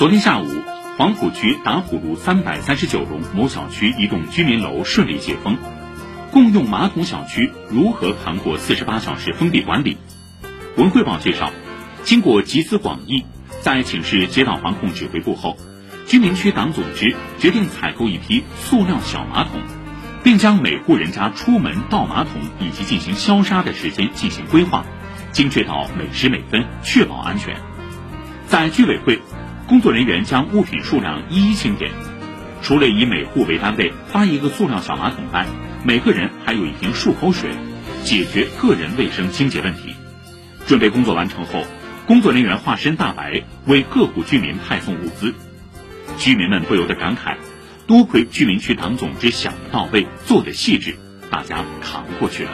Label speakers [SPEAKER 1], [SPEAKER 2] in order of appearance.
[SPEAKER 1] 昨天下午，黄浦区打虎路三百三十九弄某小区一栋居民楼顺利解封，共用马桶小区如何扛过四十八小时封闭管理？文汇报介绍，经过集思广益，在请示街道防控指挥部后，居民区党组织决定采购一批塑料小马桶，并将每户人家出门倒马桶以及进行消杀的时间进行规划，精确到每时每分，确保安全。在居委会。工作人员将物品数量一一清点，除了以每户为单位发一个塑料小马桶外，每个人还有一瓶漱口水，解决个人卫生清洁问题。准备工作完成后，工作人员化身大白，为各户居民派送物资。居民们不由得感慨：多亏居民区党总支想得到位，做得细致，大家扛过去了。